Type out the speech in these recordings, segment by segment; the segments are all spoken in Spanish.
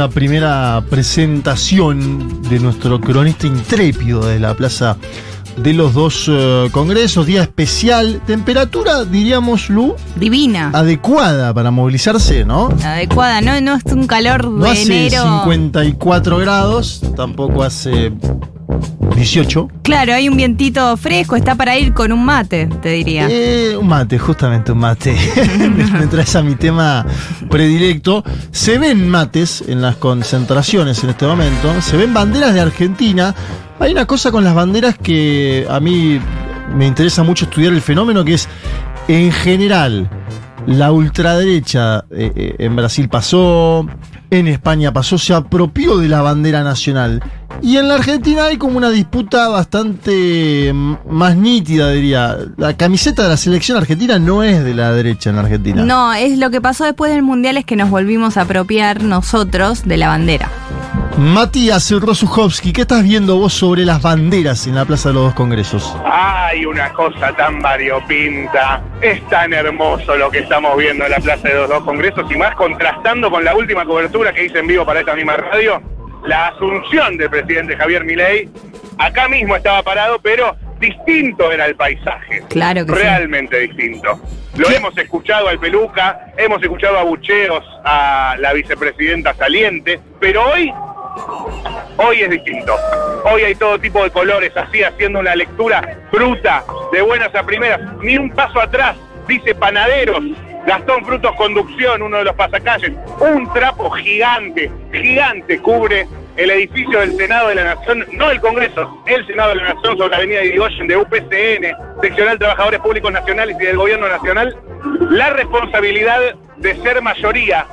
una primera presentación de nuestro cronista intrépido de la Plaza de los dos eh, congresos, día especial, temperatura, diríamos, Lu, Divina. adecuada para movilizarse, ¿no? Adecuada, ¿no? No es un calor de No hace enero. 54 grados, tampoco hace 18. Claro, hay un vientito fresco, está para ir con un mate, te diría. Eh, un mate, justamente un mate. Me traes a mi tema predilecto. Se ven mates en las concentraciones en este momento. Se ven banderas de Argentina. Hay una cosa con las banderas que a mí me interesa mucho estudiar el fenómeno, que es, en general, la ultraderecha eh, eh, en Brasil pasó, en España pasó, se apropió de la bandera nacional. Y en la Argentina hay como una disputa bastante mm, más nítida, diría. La camiseta de la selección argentina no es de la derecha en la Argentina. No, es lo que pasó después del Mundial es que nos volvimos a apropiar nosotros de la bandera. Matías Rosuchowski, ¿qué estás viendo vos sobre las banderas en la Plaza de los Dos Congresos? Hay una cosa tan variopinta, es tan hermoso lo que estamos viendo en la Plaza de los Dos Congresos y más contrastando con la última cobertura que hice en vivo para esta misma radio, la asunción del presidente Javier Milei. Acá mismo estaba parado, pero distinto era el paisaje. Claro que sí. Realmente distinto. Lo hemos escuchado al Peluca, hemos escuchado a bucheos a la vicepresidenta saliente, pero hoy Hoy es distinto. Hoy hay todo tipo de colores, así haciendo una lectura bruta, de buenas a primeras. Ni un paso atrás, dice Panaderos. Gastón Frutos Conducción, uno de los pasacalles. Un trapo gigante, gigante cubre el edificio del Senado de la Nación, no el Congreso, el Senado de la Nación sobre la avenida Irigoyen de UPCN, Seccional Trabajadores Públicos Nacionales y del Gobierno Nacional, la responsabilidad de ser mayoría,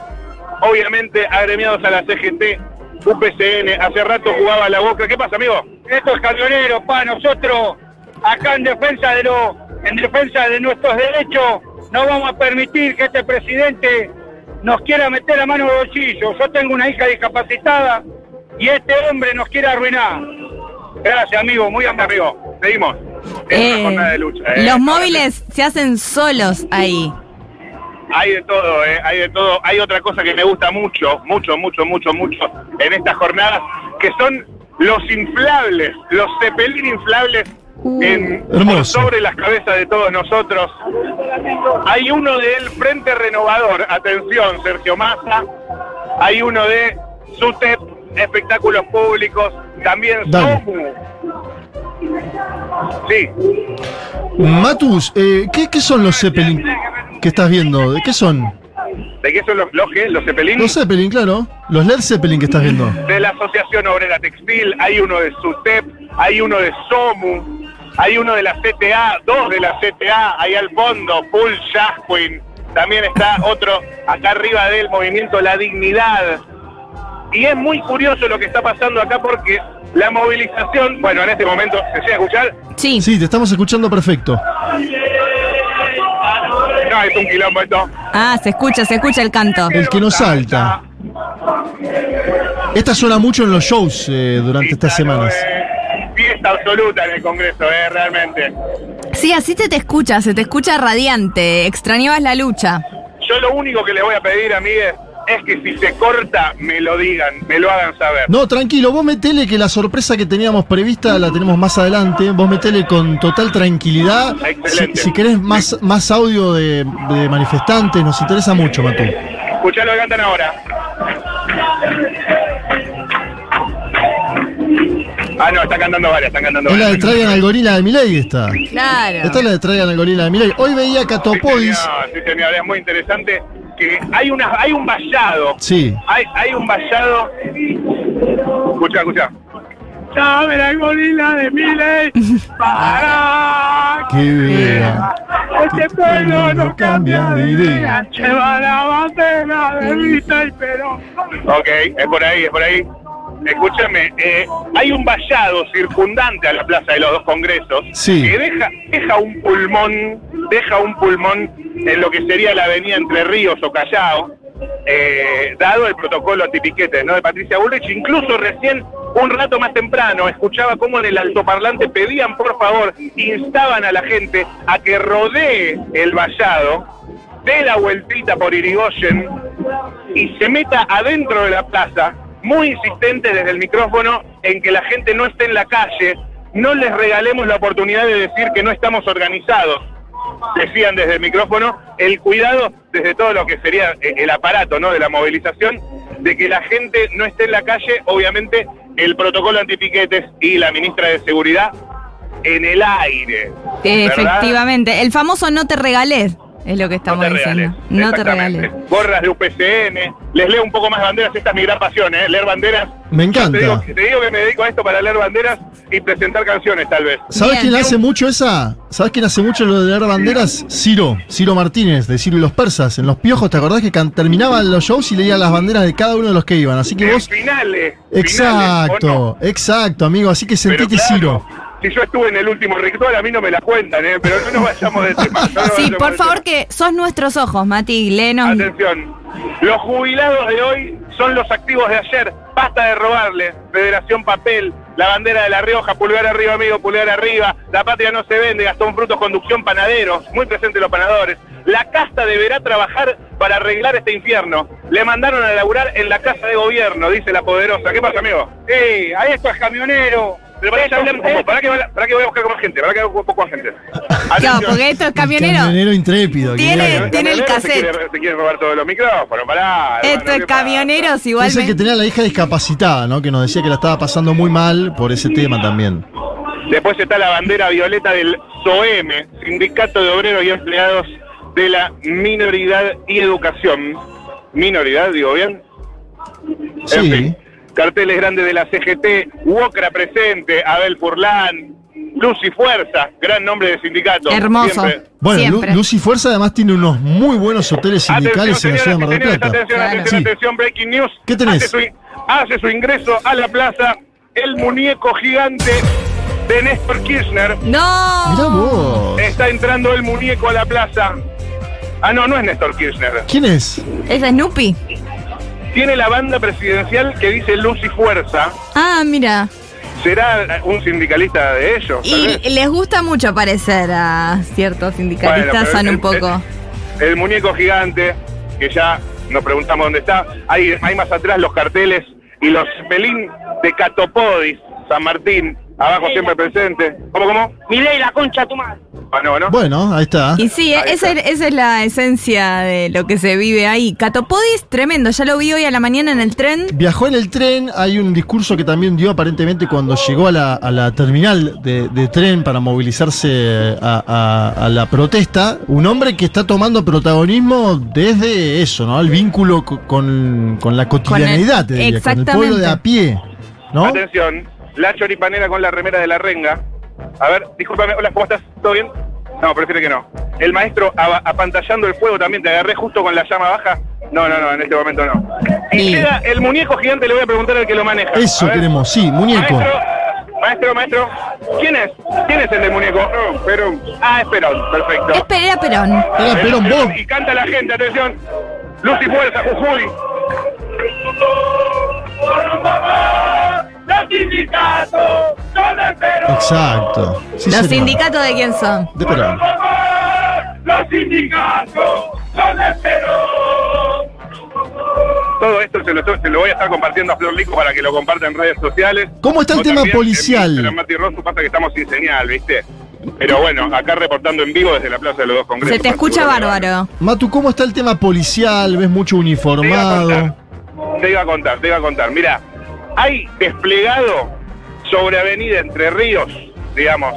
obviamente agremiados a la CGT, UPCN, hace rato jugaba la boca. ¿Qué pasa, amigo? estos camioneros, pa, nosotros acá en defensa de lo, en defensa de nuestros derechos, no vamos a permitir que este presidente nos quiera meter la mano en el bolsillo. Yo tengo una hija discapacitada y este hombre nos quiere arruinar. Gracias, amigo, muy Muy amable. amigo. Seguimos. Es Eh, una jornada de lucha. eh. los móviles se hacen solos ahí. Hay de todo, ¿eh? hay de todo. Hay otra cosa que me gusta mucho, mucho, mucho, mucho, mucho en estas jornadas, que son los inflables, los cepelín inflables Uh. en, sobre las cabezas de todos nosotros. Hay uno del Frente Renovador, atención, Sergio Massa. Hay uno de SUTEP, Espectáculos Públicos, también Dale. SOMU. Sí, Matus, eh, ¿qué, qué son los Zeppelin que estás viendo? ¿De qué son? ¿de qué son los, qué? los Zeppelin? Los Zeppelin, claro. Los Led Zeppelin que estás viendo. de la Asociación Obrera Textil, hay uno de SUTEP, hay uno de SOMU, hay uno de la CTA, dos de la CTA, ahí al fondo, Full Jasquin, también está otro acá arriba del movimiento La Dignidad. Y es muy curioso lo que está pasando acá porque la movilización, bueno, en este momento, ¿se llega a escuchar? Sí. Sí, te estamos escuchando perfecto. No, es un quilombo esto. Ah, se escucha, se escucha el canto. El que no salta. Esta suena mucho en los shows eh, durante estas Claro, semanas. eh, fiesta absoluta en el Congreso, eh, realmente. Sí, así se te escucha, se te escucha radiante. Extrañabas la lucha. Yo lo único que les voy a pedir, amigues, es que si se corta, me lo digan, me lo hagan saber. No, tranquilo, vos metele que la sorpresa que teníamos prevista la tenemos más adelante. Vos metele con total tranquilidad. Si, Excelente. si querés más, más audio de, de manifestantes, nos interesa mucho, Matú. Escuchá lo que cantan ahora. Ah, no, están cantando varias, están cantando Es la de varias. traigan al gorila de Milei esta. Claro. Esta es la de traigan al gorila de Milei. Hoy veía a Sí, señor, sí, señor, es muy interesante que hay una, hay un vallado. Sí. Hay, hay un vallado. Escucha, escucha. ¡Sabe la gorila de Miley! ¡Para! Que vea. Este pueblo no cambia de idea. Lleva la bandera de Vita y Perón. Ok, es por ahí, es por ahí. Escúchame, eh, hay un vallado circundante a la Plaza de los Dos Congresos Sí. que deja, deja un pulmón, deja un pulmón en lo que sería la avenida Entre Ríos o Callao, eh, dado el protocolo antipiquete ¿no? de Patricia Bullrich. Incluso recién, un rato más temprano, escuchaba cómo en el altoparlante pedían por favor, instaban a la gente a que rodee el vallado, dé la vueltita por Irigoyen y se meta adentro de la plaza, muy insistente desde el micrófono en que la gente no esté en la calle, no les regalemos la oportunidad de decir que no estamos organizados. Decían desde el micrófono el cuidado desde todo lo que sería eh, el aparato ¿no? de la movilización, de que la gente no esté en la calle, obviamente el protocolo antipiquetes y la ministra de Seguridad en el aire. Efectivamente. El famoso no te regalés es lo que estamos no te diciendo. regales. No te regales. Gorras de UPCN. Les leo un poco más banderas. Esta es mi gran pasión, ¿eh? Leer banderas. Me encanta. Te digo, te digo que me dedico a esto para leer banderas y presentar canciones, tal vez. ¿Sabes Bien. quién hace mucho esa? ¿Sabes quién hace mucho lo de leer banderas? Ciro, Ciro Martínez, de Ciro y los Persas. En Los Piojos, ¿te acordás que terminaban los shows y leía las banderas de cada uno de los que iban? Así que vos. finales. Exacto, finales, ¿o no? exacto, amigo. Así que Pero sentite claro, Ciro. Si yo estuve en el último ritual, a mí no me la cuentan, ¿eh? Pero no nos vayamos de tema. no Sí, por favor, tema. que sos nuestros ojos, Mati. Lenos. Atención. Los jubilados de hoy son los activos de ayer. Basta de robarle. Federación Papel, la bandera de La Rioja, pulgar arriba, amigo, pulgar arriba. La patria no se vende, Gastón Frutos, conducción, panaderos. Muy presentes los panadores. La casta deberá trabajar para arreglar este infierno. Le mandaron a laburar en la casa de gobierno, dice la poderosa. ¿Qué pasa, amigo? Sí, a esto es camionero. Pero para que poco. Para que, para que voy a buscar con más gente. Para que un poco más gente. Claro, Atención. porque esto es camionero. camionero intrépido. Tiene- tiene el cassette. Se quiere, se quiere robar todos los micrófonos, pará. Esto es camioneros Es el que tenía la hija discapacitada, ¿no? Que nos decía que la estaba pasando muy mal por ese tema también. Después está la bandera violeta del SOEM, Sindicato de Obreros y Empleados de la Minoridad y Educación. Minoridad, digo bien. En Sí. fin, carteles grandes de la CGT, Wocra presente, Abel Furlán, Luz y Fuerza, gran nombre de sindicato. Hermoso. Siempre. Bueno, Lu- Siempre. Lucy Fuerza además tiene unos muy buenos hoteles sindicales en la ciudad de Mar del y Plata. atención, Claro. atención, Sí. atención, breaking news. ¿Qué tenés? Hace su, hace su ingreso a la plaza el muñeco gigante de Néstor Kirchner. No. Mirá vos. Está entrando el muñeco a la plaza. Ah, no, no es Néstor Kirchner. ¿Quién es? ¿Es Snoopy? Tiene la banda presidencial que dice Luz y Fuerza. Ah, mira. ¿Será un sindicalista de ellos? Y les gusta mucho parecer a ciertos sindicalistas, son el- un poco. El, muñeco gigante, que ya nos preguntamos dónde está. Hay, hay más atrás los carteles y los pelín de Catopodis, San Martín, abajo siempre presente. ¿Cómo, cómo? Milei, la concha tu madre. Ah, no, ¿no? Bueno, ahí está. Y sí, esa, esa es la esencia de lo que se vive ahí. Catopodis, tremendo. Ya lo vi hoy a la mañana en el tren. Viajó en el tren, hay un discurso que también dio aparentemente cuando llegó a la, a la terminal de, de tren para movilizarse a, a- a la protesta, un hombre que está tomando protagonismo desde eso, ¿no? El vínculo co- con, con la cotidianidad, te diría, con el pueblo de a pie, ¿no? Atención, la choripanera con la remera de la renga. A ver, discúlpame, hola, ¿cómo estás? ¿Todo bien? No, prefiere que no. El maestro apantallando el fuego también, te agarré justo con la llama baja. No, no, no, en este momento no. Y llega el muñeco gigante, le voy a preguntar al que lo maneja. Eso queremos, sí, muñeco. Maestro, maestro, maestro, ¿quién es? ¿Quién es el del muñeco? No, Perón. Ah, es Perón, perfecto. Es Pereira Perón. Era Perón, vos. Y canta la gente, atención. Luz y fuerza, Jujuy. Los sindicatos son el Perón. Exacto. Sí, ¿Los sindicatos de quién son? De Perón. Los sindicatos son el Perón. Todo esto se lo, se lo voy a estar compartiendo a Flor Lico para que lo comparta en redes sociales. ¿Cómo está el O tema también en policial? Instagram, Mati Rosso, pasa que estamos sin señal, ¿viste? Pero bueno, acá reportando en vivo desde la Plaza de los Dos Congresos. Se te escucha bárbaro. Matu, ¿cómo está el tema policial? ¿Ves mucho Te iba a uniformado? contar, te iba a contar, te iba a contar. Mira, hay desplegado sobre Avenida Entre Ríos, digamos,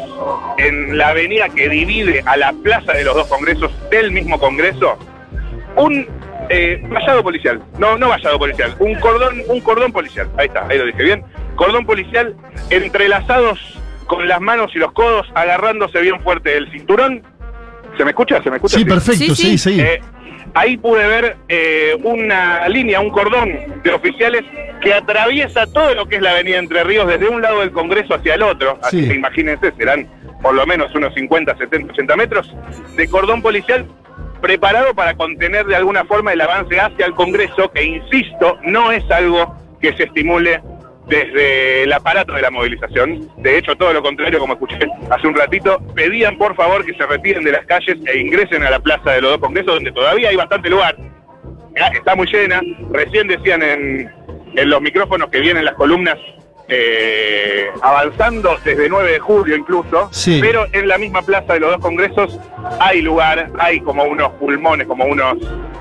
en la avenida que divide a la Plaza de los Dos Congresos del mismo Congreso, un eh, vallado policial. No, no vallado policial, un cordón, un cordón policial. Ahí está, ahí lo dije bien. Cordón policial entrelazados con las manos y los codos, agarrándose bien fuerte del cinturón. ¿Se me escucha? ¿Se me escucha? Sí, perfecto, Sí, sí, sí. sí. Eh, ahí pude ver eh, una línea, un cordón de oficiales que atraviesa todo lo que es la avenida Entre Ríos desde un lado del Congreso hacia el otro. Así Sí. que imagínense, serán por lo menos unos 50, 70, 80 metros de cordón policial preparado para contener de alguna forma el avance hacia el Congreso, que insisto, no es algo que se estimule desde el aparato de la movilización. De hecho, todo lo contrario, como escuché hace un ratito, pedían por favor que se retiren de las calles e ingresen a la plaza de los dos congresos, donde todavía hay bastante lugar. está muy llena. Recién decían en, en los micrófonos que vienen las columnas eh, avanzando desde 9 de julio incluso, Sí. pero en la misma plaza de los dos congresos hay lugar, hay como unos pulmones, como unos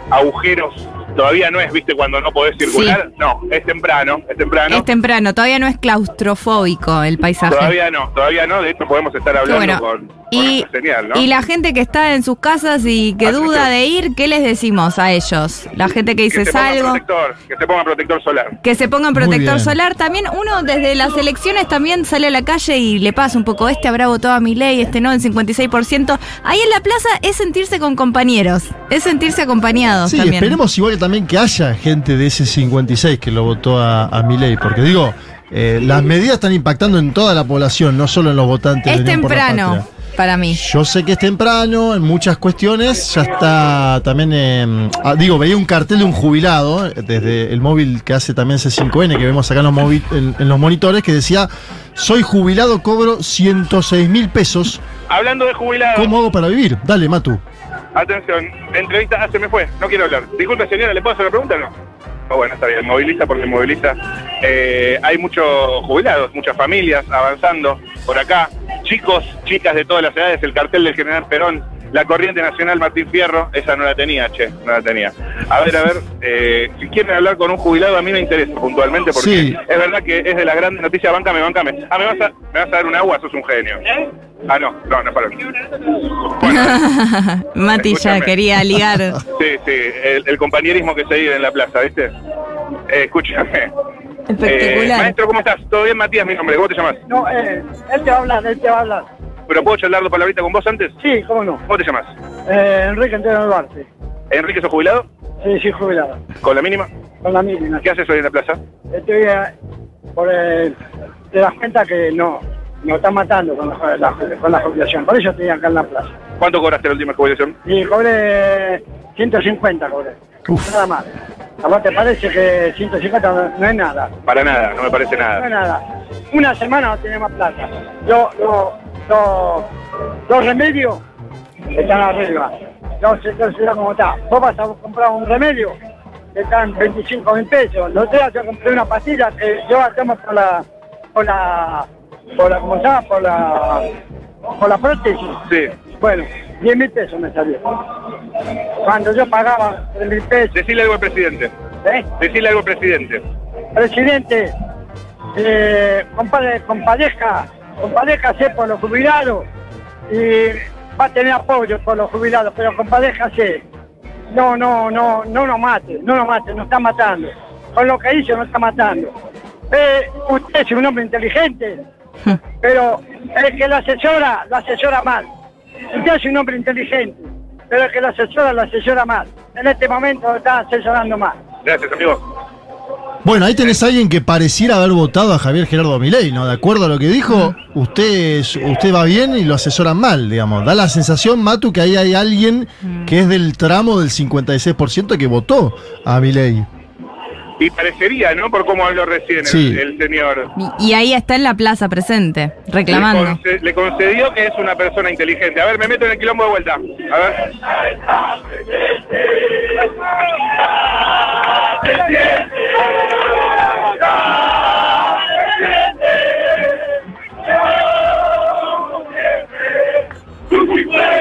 agujeros. Todavía no es, viste, cuando no podés circular. No, es temprano, es temprano. Es temprano, todavía no es claustrofóbico el paisaje. Todavía no, todavía no. De hecho, podemos estar hablando bueno. con Y, esta señal, ¿no? y la gente que está en sus casas y que Atención. duda de ir, ¿qué les decimos a ellos? La gente que dice que salgo, protector, que se ponga protector solar. que se pongan protector solar. También uno desde las elecciones también sale a la calle y le pasa un poco, este habrá votado a mi ley, este no, el 56%. Ahí en la plaza es sentirse con compañeros, es sentirse acompañados Sí, también. esperemos igual que también que haya gente de ese 56 que lo votó a, a Milei, porque digo, eh, las medidas están impactando en toda la población, no solo en los votantes. Es de Unión por la temprano. Para mí. Yo sé que es temprano, en muchas cuestiones, ya está también, eh, ah, digo, veía un cartel de un jubilado, eh, desde el móvil que hace también C5N, que vemos acá en los, móvil- en- en los monitores, que decía, soy jubilado, cobro 106 mil pesos, Hablando de jubilados, ¿cómo hago para vivir? Dale, Matu. atención, entrevista, ah, se me fue, no quiero hablar. Disculpe señora, ¿le puedo hacer una pregunta o no? Oh, bueno, está bien, moviliza porque moviliza. Eh, hay muchos jubilados, muchas familias avanzando por acá, chicos, chicas de todas las edades, el cartel del General Perón, la corriente nacional Martín Fierro, esa no la tenía, che, no la tenía. A ver, a ver, eh, si quieren hablar con un jubilado, a mí me interesa puntualmente porque Sí. es verdad que es de la gran noticia, bancame, bancame. Ah, ¿me vas a, me vas a dar un agua? Sos un genio. Ah, no, no, no, para. Bueno, Mati ya quería ligar. Sí, sí, el, el compañerismo que se vive en la plaza, ¿viste? Eh, escúchame. Eh, Espectacular. maestro, ¿cómo estás? ¿Todo bien, Matías? Mi nombre, ¿cómo te llamas? No, eh, él te va a hablar, él te va a hablar. ¿Pero puedo charlar dos palabritas con vos antes? Sí, cómo no. ¿Cómo te llamas? Eh, Enrique Antonio Duarte. ¿Enrique, sos jubilado? Sí, sí, jubilado. ¿Con la mínima? Con la mínima. ¿Qué haces hoy en la plaza? Estoy eh, por el, te das cuenta que no, nos están matando con la, la- con la jubilación. Por eso estoy acá en la plaza. ¿Cuánto cobraste la última jubilación? Y cobré 150, cobré. Uf. Nada más. ¿A vos te parece que 150 no, no es nada? Para nada, no me parece No es nada. nada. Una semana no tenemos plata. Yo, yo, yo, los remedios están arriba. Yo sé, cómo está. Vos vas a comprar un remedio que están 25 mil pesos. Los días yo compré una pastilla que yo hacemos por la, por la, por la, ¿cómo llama? Por la, por la prótesis. Sí. Bueno, 10 mil pesos me salió. Cuando yo pagaba 3 mil pesos, Decile algo al presidente. ¿eh? Decile algo al presidente. presidente, eh, compadre, compadezca, compadéjase por los jubilados y va a tener apoyo por los jubilados, pero compadéjase. No, no, no, no nos mate, no nos mate, nos está matando. Con lo que hizo nos está matando. Eh, usted es un hombre inteligente, pero el que lo asesora, lo asesora mal. Usted es un hombre inteligente, pero el que lo asesora, lo asesora mal. En este momento lo está asesorando mal. Gracias, amigo. Bueno, ahí tenés a alguien que pareciera haber votado a Javier Gerardo Milei, ¿no? De acuerdo a lo que dijo, usted, usted va bien y lo asesoran mal, digamos. Da la sensación, Matu, que ahí hay alguien que es del tramo del 56% que votó a Milei. Y parecería, ¿no? Por cómo habló recién el- Sí. el, señor. Y, y ahí está en la plaza presente, reclamando. Le, conce- le concedió que es una persona inteligente. A ver, me meto en el quilombo de vuelta. A ver.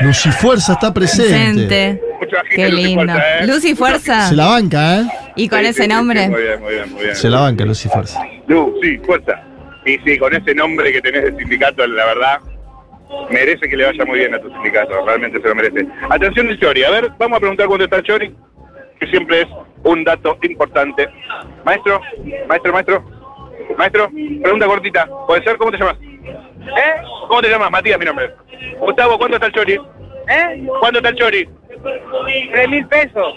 Lucy Fuerza está presente. Qué Lucy lindo. Fuerza, ¿eh? Lucy Fuerza. Se la banca, ¿eh? Y con Sí, ese sí, nombre. sí, muy bien, muy bien, muy bien. Se la banca, Lucy Fuerza. Lu, sí, fuerza. Y sí, con ese nombre que tenés de sindicato, la verdad, merece que le vaya muy bien a tu sindicato, realmente se lo merece. Atención el Chori, a ver, vamos a preguntar cuánto está el Chori, que siempre es un dato importante. Maestro, maestro, maestro, maestro, pregunta cortita, ¿puede ser? ¿Cómo te llamas? ¿Eh? ¿Cómo te llamas? Matías, mi nombre. Gustavo, ¿cuánto está el Chori? ¿Eh? ¿Cuánto está el Chori? Tres mil pesos.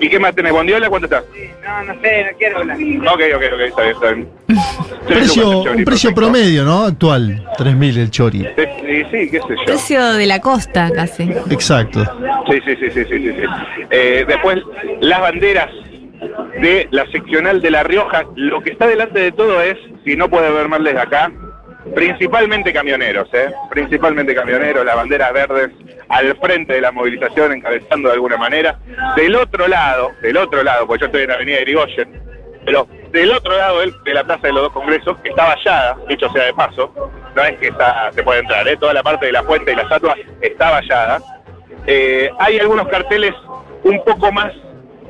¿Y qué más tenés? ¿Bondiola? ¿Cuánto está? No, no sé, no quiero hablar. Ok, ok, ok, está bien, está bien. Precio, un precio perfecto. promedio, ¿no? Actual. 3.000 el chori. Sí, sí, sí, qué sé yo. Precio de la costa, casi. Exacto. Sí, sí, sí, sí, sí, sí. Eh, después, las banderas de la seccional de La Rioja. Lo que está delante de todo es, si no puede ver mal desde acá, principalmente camioneros, ¿eh? principalmente camioneros, las banderas verdes al frente de la movilización, encabezando de alguna manera. Del otro lado, del otro lado, porque yo estoy en la avenida Irigoyen, pero del otro lado de la Plaza de los Dos Congresos, que está vallada, dicho sea de paso, no es que está, se puede entrar, ¿eh? toda la parte de la fuente y la estatua está vallada. Eh, hay algunos carteles un poco más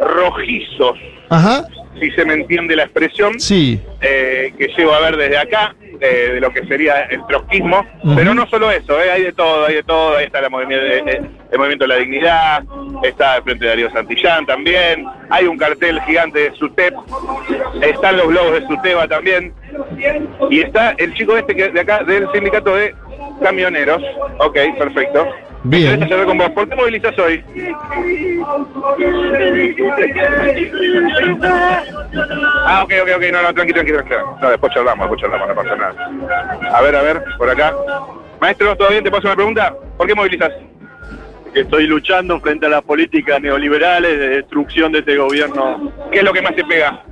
rojizos, Ajá, si se me entiende la expresión, sí. eh, que llego a ver desde acá, eh, de lo que sería el trotskismo, pero no solo eso, eh, hay de todo, hay de todo, ahí está la eh, eh, el movimiento de la dignidad, está el Frente de Darío Santillán también, hay un cartel gigante de SUTEP, están los globos de SUTEBA también, y está el chico este que de acá, del sindicato de camioneros, ok, perfecto. Bien. con vos, ¿por qué movilizas hoy? Ah, ok, ok, ok, no, no, tranqui, tranqui, tranqui. No, después charlamos, después charlamos, no pasa nada. A ver, a ver, por acá. Maestro, ¿todo bien? ¿Te paso una pregunta? ¿Por qué movilizas? que estoy luchando frente a las políticas neoliberales de destrucción de este gobierno. ¿Qué es lo que más te pega?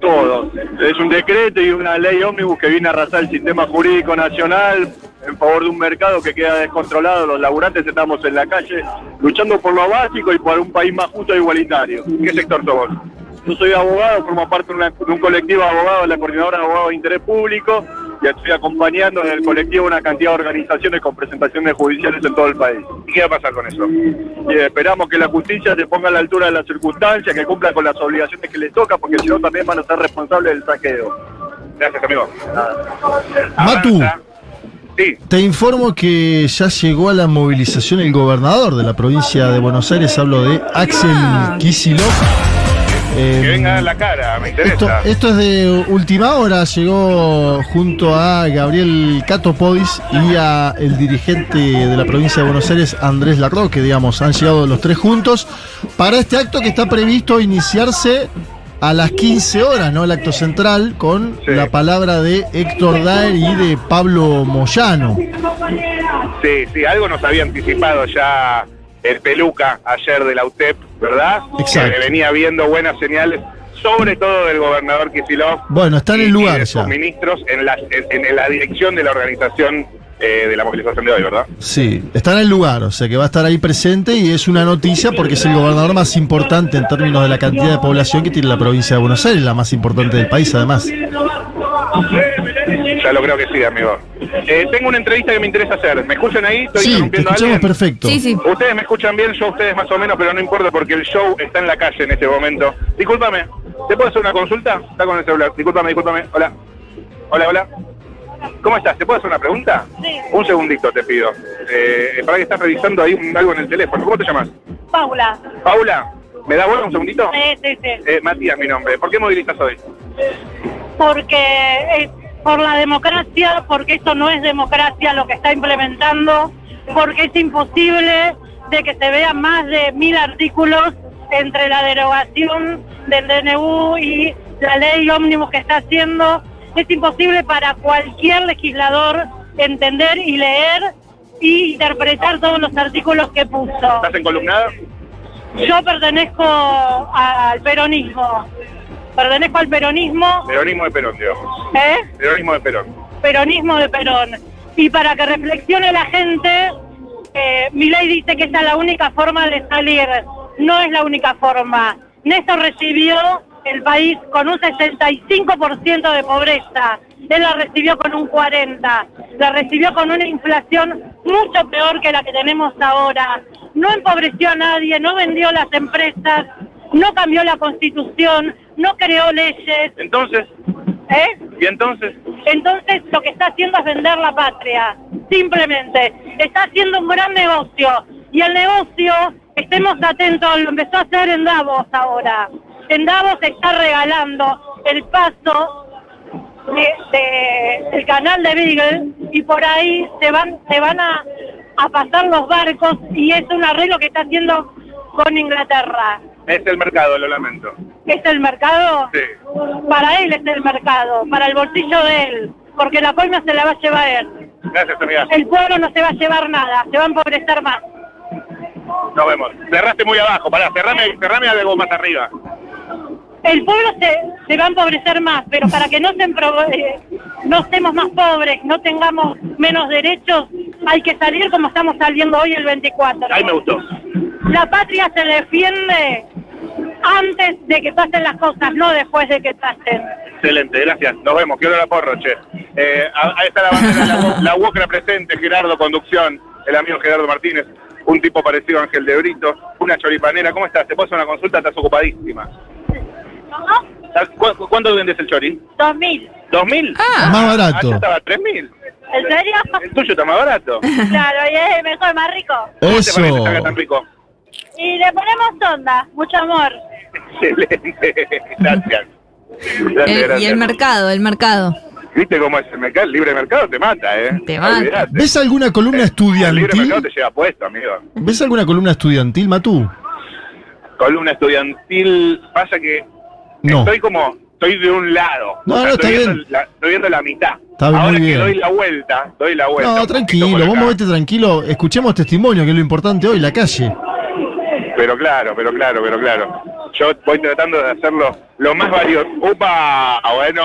Todo. Es un decreto y una ley ómnibus que viene a arrasar el sistema jurídico nacional en favor de un mercado que queda descontrolado. Los laburantes estamos en la calle luchando por lo básico y por un país más justo e igualitario. ¿Qué sector sos vos? Yo soy abogado, formo parte de, una- de un colectivo de abogados, la Coordinadora de Abogados de Interés Público, y estoy acompañando en el colectivo una cantidad de organizaciones con presentaciones judiciales en todo el país. ¿Y qué va a pasar con eso? Y esperamos que la justicia se ponga a la altura de las circunstancias, que cumpla con las obligaciones que le toca, porque si no también van a ser responsables del saqueo. Gracias, amigo. Matu. Sí, Te informo que ya llegó a la movilización el gobernador de la provincia de Buenos Aires, hablo de Axel. Kicillof. Eh, que venga la cara, me esto, interesa. esto es de última hora, llegó junto a Gabriel Cato Podis y a el dirigente de la provincia de Buenos Aires, Andrés Larroque, digamos, han llegado los tres juntos para este acto que está previsto iniciarse a las 15 horas, ¿no? El acto central con Sí. la palabra de Héctor Daer y de Pablo Moyano. Sí, sí, algo nos había anticipado ya el peluca ayer de la UTEP, ¿verdad? Exacto. Que venía viendo buenas señales, sobre todo del gobernador Kicillof. Bueno, está en y- el y lugar de ya. ministros en la, en, en la dirección de la organización eh, de la movilización de hoy, ¿verdad? Sí, está en el lugar, o sea que va a estar ahí presente y es una noticia porque es el gobernador más importante en términos de la cantidad de población que tiene la provincia de Buenos Aires, la más importante del país además. Ya lo creo que sí, amigo. Eh, tengo una entrevista que me interesa hacer. ¿Me escuchan ahí? ¿Estoy Sí, te interrumpiendo a escuchamos alguien? perfecto. Sí, sí. Ustedes me escuchan bien, yo a ustedes más o menos, pero no importa porque el show está en la calle en este momento. Discúlpame, ¿te puedo hacer una consulta? Está con el celular. Discúlpame, discúlpame. Hola. Hola, hola. ¿Cómo estás? ¿Te puedo hacer una pregunta? Sí. Un segundito te pido. Eh, para que estás revisando ahí un- algo en el teléfono. ¿Cómo te llamas? Paula. Paula. ¿Me da vuelta un segundito? Sí, sí, sí. Eh, Matías, mi nombre. ¿Por qué movilizas hoy? Porque por la democracia, porque esto no es democracia lo que está implementando, porque es imposible de que se vean más de mil artículos entre la derogación del DNU y la ley ómnibus que está haciendo. Es imposible para cualquier legislador entender y leer y interpretar todos los artículos que puso. ¿Estás encolumnada? Yo pertenezco al peronismo. Pertenezco al peronismo, Peronismo de Perón, digamos. ¿eh? Peronismo de Perón. Peronismo de Perón. Y para que reflexione la gente, eh, mi ley dice que esta es la única forma de salir. No es la única forma. Néstor recibió el país con un 65% de pobreza. Él la recibió con un 40%. La recibió con una inflación mucho peor que la que tenemos ahora. No empobreció a nadie, no vendió las empresas, no cambió la constitución, no creó leyes. Entonces, ¿eh? ¿y entonces? Entonces lo que está haciendo es vender la patria, simplemente. Está haciendo un gran negocio. Y el negocio, estemos atentos, lo empezó a hacer en Davos ahora. En Davos está regalando el paso de, de- del canal de Beagle y por ahí se van, se van a, a pasar los barcos y es un arreglo que está haciendo con Inglaterra. Es el mercado, lo lamento. ¿Es el mercado? Sí. Para él es el mercado, para el bolsillo de él, porque la coima se la va a llevar él. Gracias, amiga. El pueblo no se va a llevar nada, se va a empobrecer más. Nos vemos. Cerraste muy abajo. Pará, cerrame, cerrame algo más arriba. el pueblo se, se va a empobrecer más, pero para que no, se eh, no estemos más pobres, no tengamos menos derechos, hay que salir como estamos saliendo hoy el 24. Ahí me gustó. La patria se defiende antes de que pasen las cosas, no después de que pasen. Excelente, gracias. Nos vemos. Quiero la porro, che. Eh, a- ahí está la bandera, la, la UOCRA presente, Gerardo Conducción, el amigo Gerardo Martínez, un tipo parecido a Ángel de Brito, una choripanera. ¿Cómo estás? Te puedo hacer una consulta, estás ocupadísima. ¿Sabes cu- cu- ¿Cuánto vendes el chori? 2000. ¿2.000? Ah. Más barato. Allá estaba 3.000. ¿En serio? El tuyo está más barato. Claro, y es mejor, más rico. ¿Cómo te Eso. parece que salga tan rico? Y le ponemos onda, mucho amor. Excelente. Gracias. Gracias, El- y el mercado, el mercado. ¿Viste cómo es el mercado? El libre mercado te mata, ¿eh? Te mata. Olvidate. ¿Ves alguna columna El libre mercado te estudiantil? lleva puesto, amigo. ¿Ves alguna columna estudiantil, Matú? Columna estudiantil, pasa que No. estoy como, estoy de un lado. No, no, estoy está viendo bien. La, estoy viendo la mitad. Está muy Ahora que bien. doy la vuelta, doy la vuelta. No, tranquilo, vos movete tranquilo. Escuchemos testimonio, que es lo importante hoy, la calle. Pero claro, pero claro, pero claro. Yo voy tratando de hacerlo lo más valioso. ¡Upa! Bueno,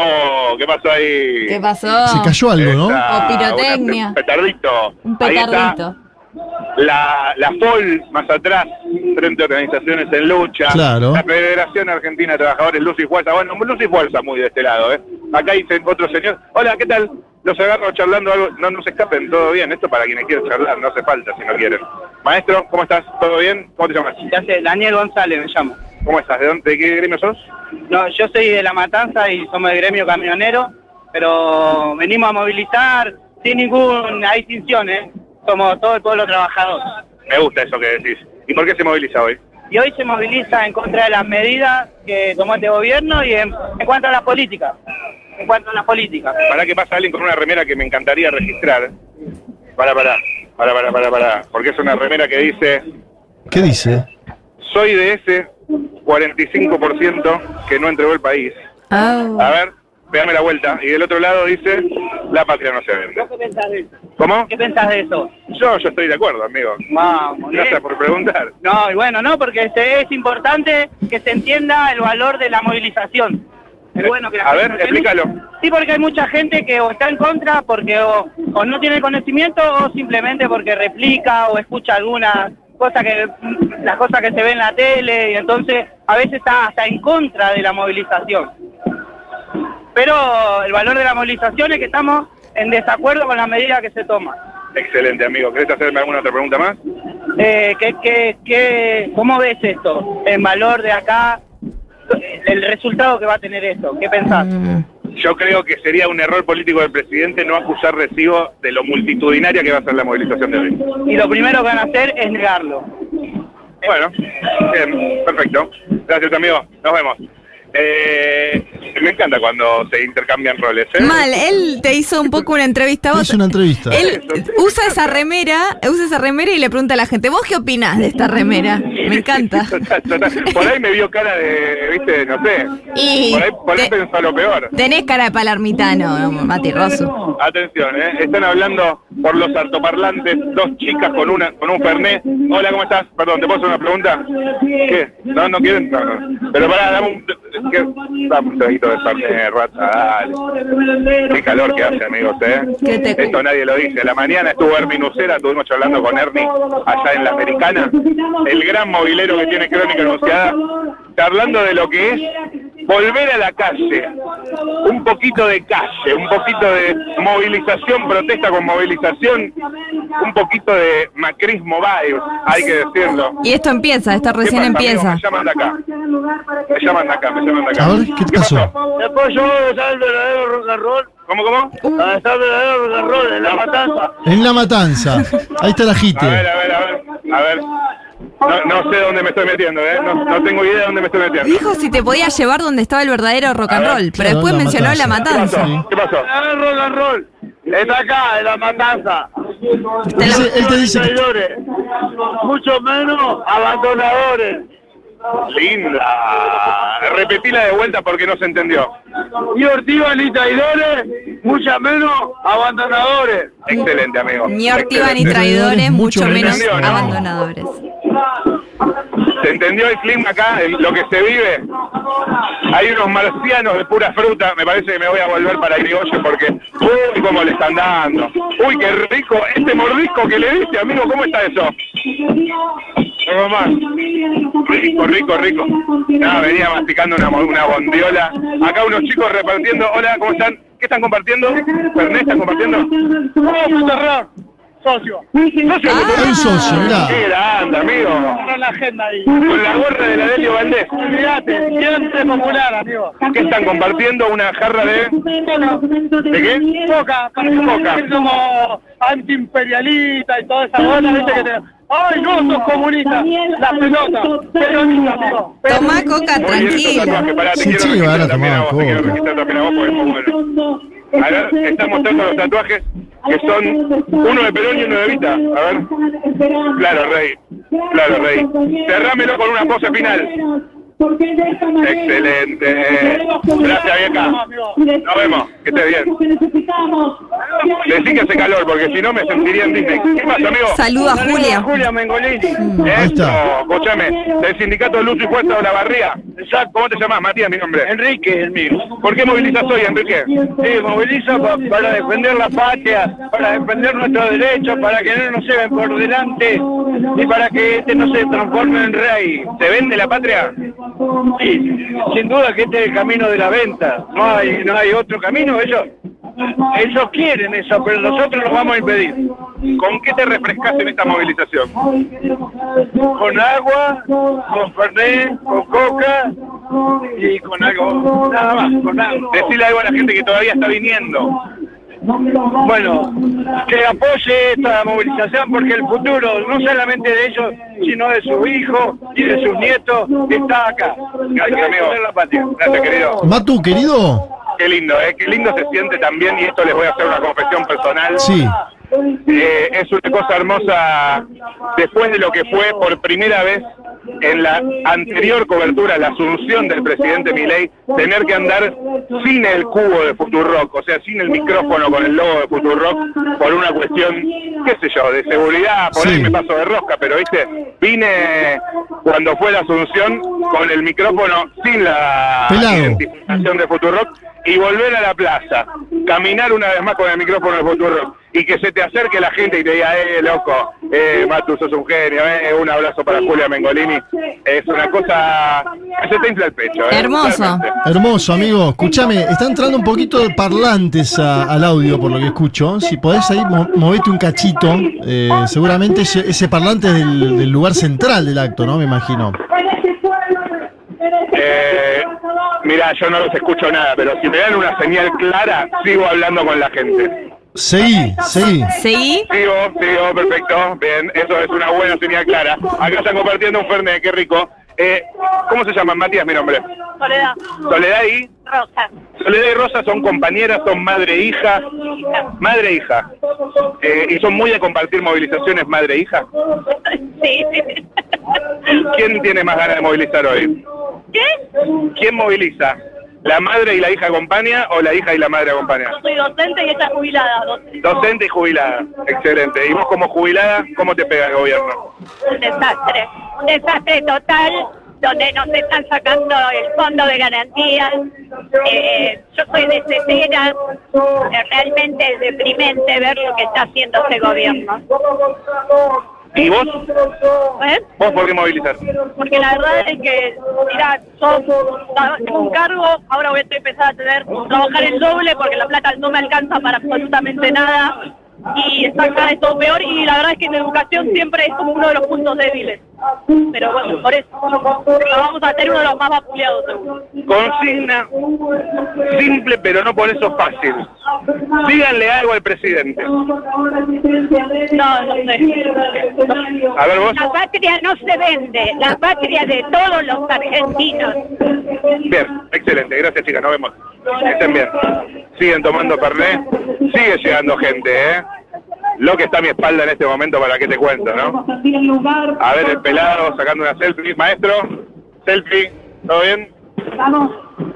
¿qué pasó ahí? ¿Qué pasó? Se cayó algo, ¿no? Esa, O pirotecnia. Un petardito. Un Ahí está. petardito. La, la FOL más atrás, Frente a Organizaciones en Lucha. Claro. La Federación Argentina de Trabajadores, Luz y Fuerza. Bueno, Luz y Fuerza muy de este lado, ¿eh? Acá dice otro señor. Hola, ¿qué tal? Los agarro charlando algo. No, no se escapen, todo bien. Esto para quienes quieran charlar, no hace falta si no quieren. Maestro, ¿cómo estás? ¿Todo bien? ¿Cómo te llamas? Ya sé, Daniel González me llamo. ¿Cómo estás? ¿De, dónde, de qué gremio sos? No, yo soy de La Matanza y somos de gremio camionero, pero venimos a movilizar sin ninguna distinción, ¿eh? Somos todo el pueblo trabajador. Me gusta eso que decís. ¿Y por qué se moviliza hoy? Y hoy se moviliza en contra de las medidas que tomó este gobierno y en, en cuanto a la política. En cuanto a la política. Para que pasa alguien con una remera que me encantaría registrar. Para, para, para, para, para, para. Porque es una remera que dice, ¿Qué dice? soy de ese 45% que no entregó el país. Ah. A ver, pegame la vuelta. Y del otro lado dice, la patria no se vende. ¿Qué pensás de eso? ¿Cómo? ¿Qué pensás de eso? Yo, yo estoy de acuerdo, amigo. Vamos, Gracias por preguntar. No, y bueno, no, porque este, es importante que se entienda el valor de la movilización. Bueno que A ver, explícalo. Sí, porque hay mucha gente que o está en contra porque o, o no tiene conocimiento o simplemente porque replica o escucha alguna cosa que las cosas que se ven en la tele y entonces a veces está hasta en contra de la movilización. Pero el valor de la movilización es que estamos en desacuerdo con las medidas que se toman. Excelente, amigo. ¿Querés hacerme alguna otra pregunta más? Eh, ¿qué, qué, qué, ¿Cómo ves esto? El valor de acá, el resultado que va a tener esto. ¿Qué pensás? Yo creo que sería un error político del presidente no acusar recibo de lo multitudinaria que va a ser la movilización de hoy. Y lo primero que van a hacer es negarlo. Bueno, bien, perfecto. Gracias, amigo. Nos vemos. Eh, me encanta cuando se intercambian roles. ¿eh? Mal, él te hizo un poco una entrevista a vos. Es una entrevista. Él usa esa remera, usa esa remera y le pregunta a la gente, ¿vos qué opinás de esta remera? Me encanta. Total, total. Por ahí me vio cara de, viste, no sé. Y Por ahí, por ahí te- pensó lo peor. Tenés cara de palermitano, Mati Rosso. Atención, ¿eh? están hablando por los altoparlantes dos chicas con una con un fernet. Hola, ¿cómo estás? Perdón, ¿te puedo hacer una pregunta? ¿Qué? ¿No, no quieren? No, no. Pero pará, dame un, ¿qué? dame un traguito de fernet, rata, dale. Qué calor que hace, amigos, ¿eh? ¿Qué te- Esto nadie lo dice. La mañana estuvo Ernie Nucera, estuvimos hablando con Ernie allá en la Americana, el gran movilero que tiene Crónica Anunciada, charlando de lo que es volver a la calle, un poquito de calle, un poquito de movilización, protesta con movilización, un poquito de macrismo vibes, hay que decirlo. Y esto empieza, esto recién ¿Qué empieza. Me llaman de acá. Me llaman de acá, me llaman de acá. A ver, ¿qué te pasó? Después yo voy a usar el verdadero rock and roll. ¿Cómo, cómo? A estar verdadero rock and roll en la matanza. En la matanza. Ahí está la A ver, jite. a ver, a ver, a ver. No, no sé dónde me estoy metiendo, ¿eh? No, no tengo idea de dónde me estoy metiendo. Dijo si te podía llevar donde estaba el verdadero rock and roll, pero después la mencionó matanza. la ¿Qué matanza. pasó? ¿Qué pasó? El rock and roll. Está acá, en la matanza. Dice- él te dice que- Traidores. Mucho menos abandonadores. Linda. Repetila de vuelta porque no se entendió. Ni ortiva ni traidores, mucho menos abandonadores. Excelente, amigo. Ni ortiva ni traidores, mucho menos. abandonadores. ¿Se entendió el clima acá? el- lo que se vive. Hay unos marcianos de pura fruta. Me parece que me voy a volver para Irigoyen porque. Uy, cómo le están dando. Uy, qué rico. Este mordisco que le diste, amigo, ¿cómo está eso? Algo más. Rico, rico, rico. Nada, venía masticando una, una bondiola. Acá unos chicos repartiendo. Hola, ¿cómo están? ¿Qué están compartiendo? ¿Fernet están compartiendo? Socio. Socio, Hay un socio, mirá. Qué grande, amigo. Con la agenda ahí. Con la gorra de la Delio Valdés. Olvídate, siempre popular, amigo. ¿Qué están compartiendo? ¿Una jarra de...? ¿De qué? Coca, para que Coca. ser como antiimperialista y toda esa bola, viste que te... ¡Ay, no, sos comunista! La pelota, peronista, amigo. Tomá coca te Sí, quiero sí, registrar van a también tomar vos, te quiero coca. A ver, están mostrando los tatuajes que son uno de Perón y uno de Vita. A ver. Claro, Rey. Claro, Rey. Cerrámelo con una pose final. Excelente. Gracias, vieja. Nos vemos. Que estés bien. Decí que hace calor porque si no me sentiría en Disney. ¿Qué pasa, amigo? Saluda a Julia. Julia Mengolini. Eso, escúchame, del sindicato de Luz y Fuerza de la Barría. ¿Cómo te llamas? Matías, mi nombre. Enrique, el mío. ¿Por qué movilizas hoy, Enrique? Sí, moviliza pa- para defender la patria, para defender nuestros derechos, para que no nos lleven por delante y para que este no se transforme en rey. ¿Se vende la patria? Sí, sin duda que este es el camino de la venta. No hay, no hay otro camino. Ellos, ellos quieren eso, pero nosotros lo vamos a impedir. ¿Con qué te refrescas en esta movilización? Con agua, con fernet, con coca y con algo, nada más, con algo. Decirle algo a la gente que todavía está viniendo. Bueno, que apoye esta movilización porque el futuro, no solamente de ellos, sino de sus hijos y de sus nietos, está acá. Amigo. Matu, querido. Qué lindo, ¿eh? Qué lindo se siente también, y esto les voy a hacer una confesión personal. Sí. Eh, es una cosa hermosa después de lo que fue por primera vez en la anterior cobertura, la asunción del presidente Milei, tener que andar sin el cubo de Futurock, o sea, sin el micrófono con el logo de Futurock, por una cuestión, qué sé yo, de seguridad, por ahí Sí. me paso de rosca, pero viste, vine cuando fue la asunción con el micrófono sin la Pelado. identificación de Futurock y volver a la plaza, caminar una vez más con el micrófono de Futurock y que se te acerque la gente y te diga, eh, loco, eh, Matu, sos un genio, eh, un abrazo para Julia Mengolini. Es una cosa que se te infla el pecho. eh, Hermoso. realmente. Hermoso, amigo. Escúchame, está entrando un poquito de parlantes a- al audio, por lo que escucho. Si podés ahí, mo- movete un cachito. Eh, seguramente ese, ese parlante es del, del lugar central del acto, ¿no? Me imagino. Eh, mira, yo no los escucho nada, pero si me dan una señal clara, sigo hablando con la gente. Seguí, seguí. ¿Sí? Sigo, sigo, perfecto. Bien, eso es una buena señal clara. Acá están compartiendo un Fernet, qué rico. Eh, ¿Cómo se llaman? Matías, mi nombre. Soledad, Soledad y... Rosa, Soledad y Rosa son compañeras, son madre e hija. Madre e hija. Eh, y son muy de compartir movilizaciones madre e hija. sí. ¿Quién tiene más ganas de movilizar hoy? ¿Qué? ¿Quién moviliza? ¿La madre y la hija acompaña o la hija y la madre acompañan? Yo soy docente y ella es jubilada, docente. Docente y jubilada. Excelente. ¿Y vos como jubilada, cómo te pega el gobierno? Un desastre, un desastre total donde nos están sacando el fondo de garantías. Eh, yo soy de Cetera, realmente es deprimente ver lo que está haciendo este gobierno. ¿Y vos? ¿Eh? ¿Vos por qué movilizás? Porque la verdad es que, mira, yo tengo un cargo, ahora voy a empezar a tener, trabajar el doble porque la plata no me alcanza para absolutamente nada y está cada vez todo peor y la verdad es que en educación siempre es como uno de los puntos débiles. Pero bueno, por eso vamos a ser uno de los más vapuleados seguro. Consigna simple, pero no por eso fácil. Díganle algo al presidente. No, no sé. A ver vos. La patria no se vende, la patria de todos los argentinos. Bien, excelente. Gracias, chicas. Nos vemos. Que estén bien. Siguen tomando Fernet. Sigue llegando gente, ¿eh? Lo que está a mi espalda en este momento, para que te cuento, ¿no? A ver, el pelado sacando una selfie. Maestro, selfie. ¿Todo bien?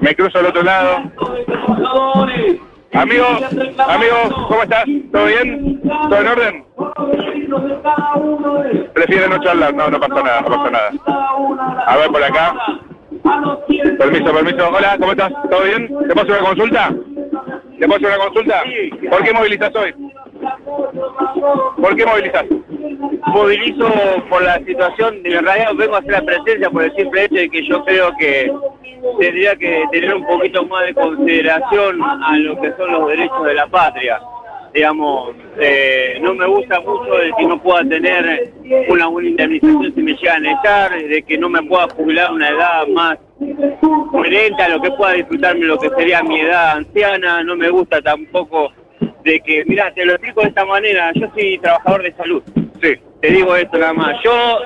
Me cruzo al otro lado. Amigo, amigo, ¿cómo estás? ¿Todo bien? ¿Todo en orden? Prefieren no charlar, no, no pasa nada, no pasa nada. A ver por acá. Permiso, permiso. Hola, ¿cómo estás? ¿Todo bien? ¿Te puedo hacer una consulta? ¿Te puedo hacer una consulta? ¿Por qué movilizas hoy? ¿Por qué movilizas? movilizo por la situación, de en realidad vengo a hacer la presencia por el simple hecho de que yo creo que tendría que tener un poquito más de consideración a lo que son los derechos de la patria. Digamos, eh, no me gusta mucho de que no pueda tener una, una indemnización si me llegan a echar, de que no me pueda jubilar a una edad más coherente a lo que pueda disfrutarme lo que sería mi edad anciana, no me gusta tampoco de que, mira, te lo explico de esta manera, yo soy trabajador de salud, Sí. te digo esto nada más, yo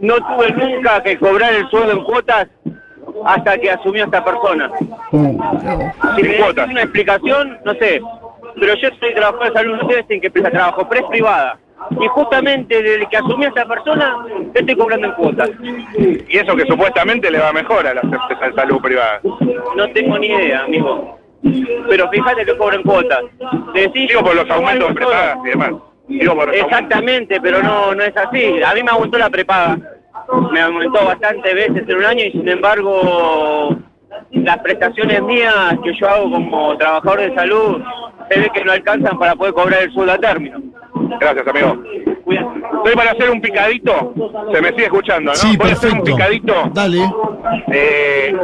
no tuve nunca que cobrar el sueldo en cuotas hasta que asumió esta persona. Si me das cuotas. una explicación, no sé, pero yo soy trabajador de salud, no sé en qué empresa trabajo, pero es privada. Y justamente desde que asumió esta persona, yo estoy cobrando en cuotas. Y eso que supuestamente le va mejor a las empresas de salud privadas. No tengo ni idea, amigo. Pero fíjate que cobro en cuotas. Decís, Digo por los ¿cómo aumentos de prepagas y demás. Digo por los aumentos. Exactamente, pero no, no es así. A mí me aumentó la prepaga. Me aumentó bastantes veces en un año y sin embargo las prestaciones mías que yo hago como trabajador de salud se ve que no alcanzan para poder cobrar el sueldo a término. Gracias, amigo. Estoy para hacer un picadito. Se me sigue escuchando, ¿no? Sí, Voy a hacer un perfecto. picadito Dale. eh,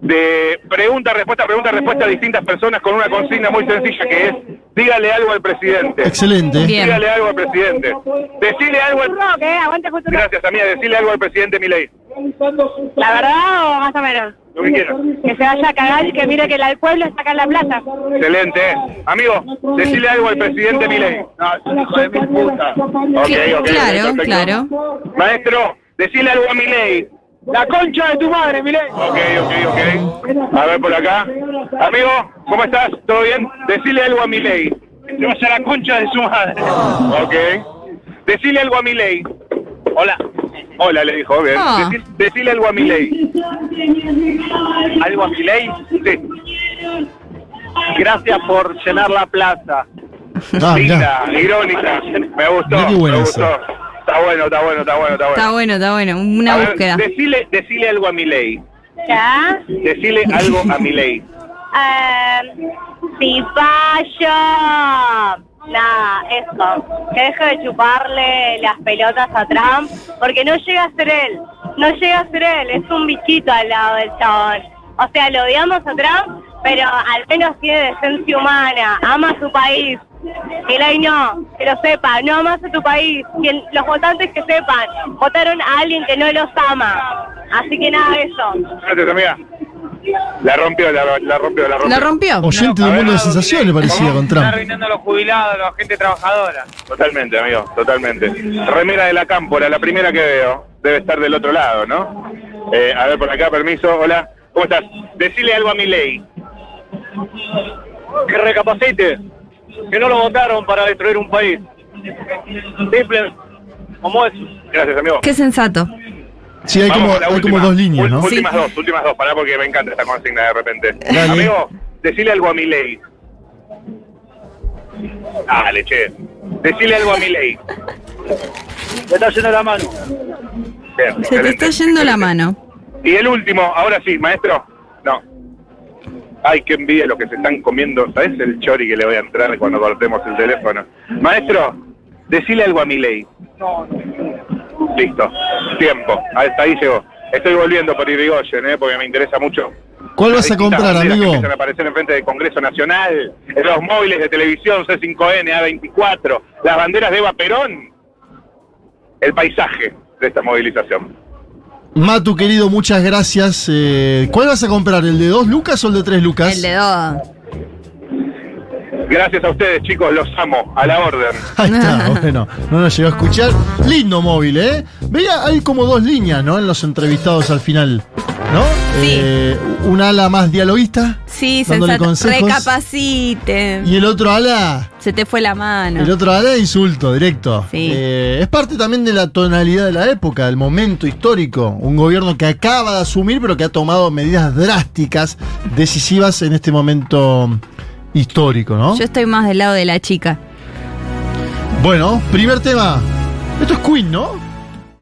de pregunta, respuesta, pregunta, respuesta a distintas personas con una consigna muy sencilla que es dígale algo al presidente. Excelente. Bien. Dígale algo al presidente. Decile algo al... Gracias, amiga. Decile algo al presidente Milei. ¿La verdad o más o menos? Lo que quieras. Que se vaya a cagar y que mire que el pueblo está acá en la plaza. Excelente. Amigo, decile algo al presidente Milei. No, hijo de mi puta. Ok, ok. claro, perfecto. claro. Maestro, decile algo a Milei. La concha de tu madre, Milei. Ok, ok, ok. A ver por acá. Amigo, ¿cómo estás? ¿Todo bien? Decile algo a Milei. Se vaya a la concha de su madre. Ok. Decile algo a Milei. Hola. Hola, le dijo, bien. Ah. Decile algo a Milei. ¿Algo a mi ley? Sí. Gracias por llenar la plaza. Ah. Linda, irónica. Me gustó. Me esa. Está bueno, está bueno, está bueno, está bueno. Está bueno, está bueno. Una A ver, búsqueda. decile, decile algo a Milei. ¿Ya? Decile algo a Milei. Eh, si fallo. Nada, eso. Que deje de chuparle las pelotas a Trump, porque no llega a ser él. No llega a ser él, es un bichito al lado del chabón. O sea, lo odiamos a Trump, pero al menos tiene decencia humana, ama su país. Milei no, que lo sepa, no amas a tu país. Quien, los votantes que sepan, votaron a alguien que no los ama. Así que nada de eso. Gracias, amiga. La rompió, la, la rompió, la rompió. Lo rompió. Oyente de un mundo de sensaciones parecía con Está arruinando a los jubilados, a la gente trabajadora. Totalmente, amigo, totalmente. Remera de la cámpora, la primera que veo. Debe estar del otro lado, ¿no? Eh, a ver, por acá, permiso. Hola, ¿cómo estás? Decile algo a mi ley. Que recapacite, que no lo votaron para destruir un país. Simple, como eso. Gracias, amigo. Qué sensato. Sí, hay Vamos como, hay como dos líneas, ¿no? Últimas dos, últimas dos, pará porque me encanta esta consigna de repente. Dale. Amigo, decile algo a mi ley. Dale, che. Decile algo a mi ley. Me está yendo la mano. Bien, Se te está yendo la mano. Y el último, ahora sí, maestro. No. Ay, qué envidia lo que se están comiendo. ¿Sabes el chori que le voy a entrar cuando cortemos el teléfono? Maestro, decile algo a mi ley. No, Listo. Tiempo. Hasta ahí llegó. Estoy volviendo por Irigoyen, ¿eh? porque me interesa mucho. ¿Cuál vas a comprar, amigo? Que empiezan a aparecer enfrente del Congreso Nacional, en los móviles de televisión C5N, A24, las banderas de Eva Perón. El paisaje de esta movilización. Matu, querido, muchas gracias. Eh, ¿Cuál vas a comprar? ¿El de dos lucas o el de tres lucas? El de dos. Gracias a ustedes, chicos, los amo. A la orden. Ahí está, bueno, no nos llegó a escuchar. Lindo móvil, ¿eh? Veía, hay como dos líneas, ¿no? En los entrevistados al final, ¿no? Sí. Eh, un ala más dialoguista Sí, Dándole consejos. Recapacite. y el otro ala, Se te fue la mano. el otro ala insulto, directo. Sí. Eh, es parte también de la tonalidad de la época, del momento histórico. Un gobierno que acaba de asumir, pero que ha tomado medidas drásticas, decisivas en este momento histórico, ¿no? Yo estoy más del lado de la chica. Bueno, primer tema. Esto es Queen, ¿no?